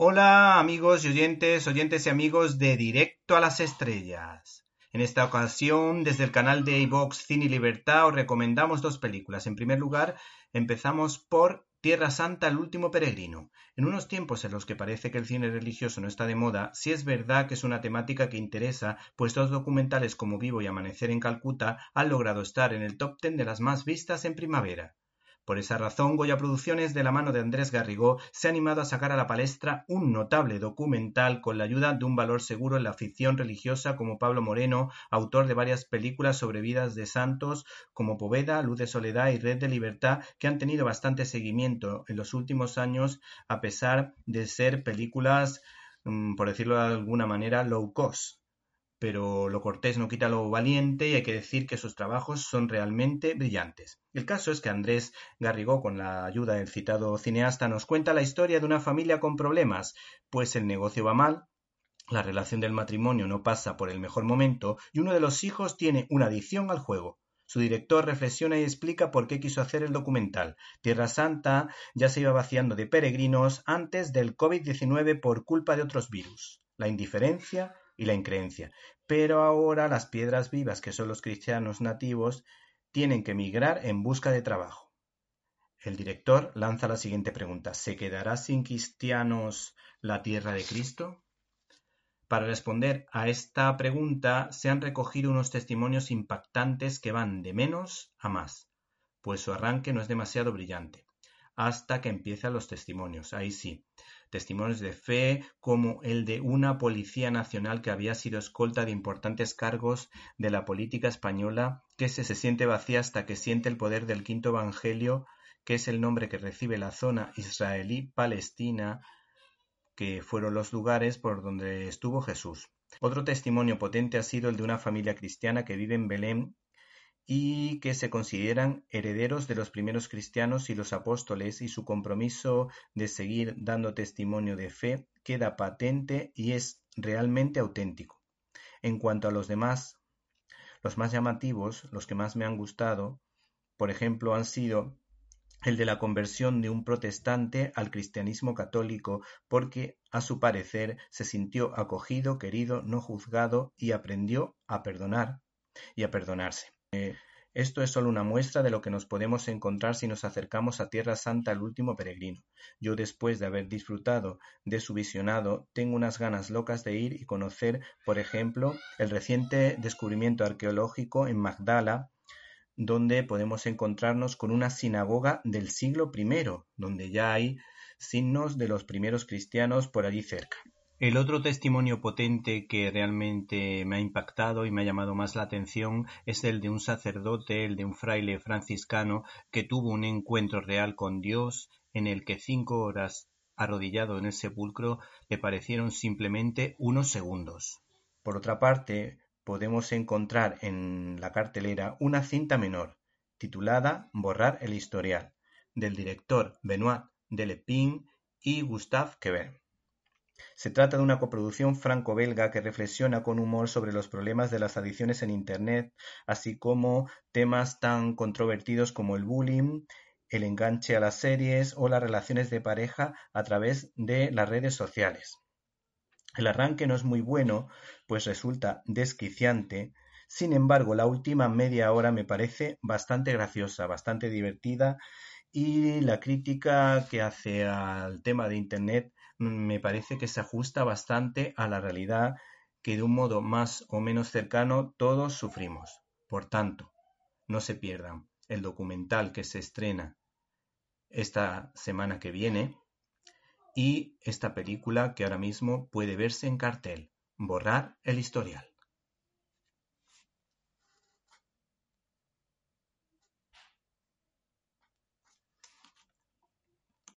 Hola amigos y oyentes, oyentes y amigos de Directo a las Estrellas. En esta ocasión, desde el canal de iVox Cine y Libertad, os recomendamos dos películas. En primer lugar, empezamos por Tierra Santa, el último peregrino. En unos tiempos en los que parece que el cine religioso no está de moda, sí es verdad que es una temática que interesa, pues dos documentales como Vivo y Amanecer en Calcuta han logrado estar en el top ten de las más vistas en primavera. Por esa razón, Goya Producciones, de la mano de Andrés Garrigó, se ha animado a sacar a la palestra un notable documental con la ayuda de un valor seguro en la ficción religiosa como Pablo Moreno, autor de varias películas sobre vidas de santos como Poveda, Luz de Soledad y Red de Libertad, que han tenido bastante seguimiento en los últimos años a pesar de ser películas, mm, por decirlo de alguna manera, low cost pero lo cortés no quita lo valiente y hay que decir que sus trabajos son realmente brillantes. El caso es que Andrés Garrigó, con la ayuda del citado cineasta, nos cuenta la historia de una familia con problemas, pues el negocio va mal, la relación del matrimonio no pasa por el mejor momento y uno de los hijos tiene una adicción al juego. Su director reflexiona y explica por qué quiso hacer el documental. Tierra Santa ya se iba vaciando de peregrinos antes del COVID-19 por culpa de otros virus. La indiferencia, y la increencia. Pero ahora las piedras vivas, que son los cristianos nativos, tienen que migrar en busca de trabajo. El director lanza la siguiente pregunta. ¿Se quedará sin cristianos la tierra de Cristo? Para responder a esta pregunta se han recogido unos testimonios impactantes que van de menos a más, pues su arranque no es demasiado brillante, hasta que empiezan los testimonios. Ahí sí, testimonios de fe como el de una policía nacional que había sido escolta de importantes cargos de la política española, que se, se siente vacía hasta que siente el poder del quinto evangelio, que es el nombre que recibe la zona israelí-palestina, que fueron los lugares por donde estuvo Jesús. Otro testimonio potente ha sido el de una familia cristiana que vive en Belén y que se consideran herederos de los primeros cristianos y los apóstoles y su compromiso de seguir dando testimonio de fe queda patente y es realmente auténtico. En cuanto a los demás, los más llamativos, los que más me han gustado, por ejemplo, han sido el de la conversión de un protestante al cristianismo católico porque, a su parecer, se sintió acogido, querido, no juzgado y aprendió a perdonar y a perdonarse. Eh, esto es solo una muestra de lo que nos podemos encontrar si nos acercamos a Tierra Santa el último peregrino. Yo después de haber disfrutado de su visionado, tengo unas ganas locas de ir y conocer, por ejemplo, el reciente descubrimiento arqueológico en Magdala, donde podemos encontrarnos con una sinagoga del siglo I, donde ya hay signos de los primeros cristianos por allí cerca. El otro testimonio potente que realmente me ha impactado y me ha llamado más la atención es el de un sacerdote, el de un fraile franciscano que tuvo un encuentro real con Dios en el que cinco horas arrodillado en el sepulcro le parecieron simplemente unos segundos. Por otra parte, podemos encontrar en la cartelera una cinta menor titulada Borrar el historial del director Benoit Delepin y Gustave Quever. Se trata de una coproducción franco-belga que reflexiona con humor sobre los problemas de las adicciones en Internet, así como temas tan controvertidos como el bullying, el enganche a las series o las relaciones de pareja a través de las redes sociales. El arranque no es muy bueno, pues resulta desquiciante, sin embargo la última media hora me parece bastante graciosa, bastante divertida y la crítica que hace al tema de Internet me parece que se ajusta bastante a la realidad que de un modo más o menos cercano todos sufrimos. Por tanto, no se pierdan el documental que se estrena esta semana que viene y esta película que ahora mismo puede verse en cartel, Borrar el historial.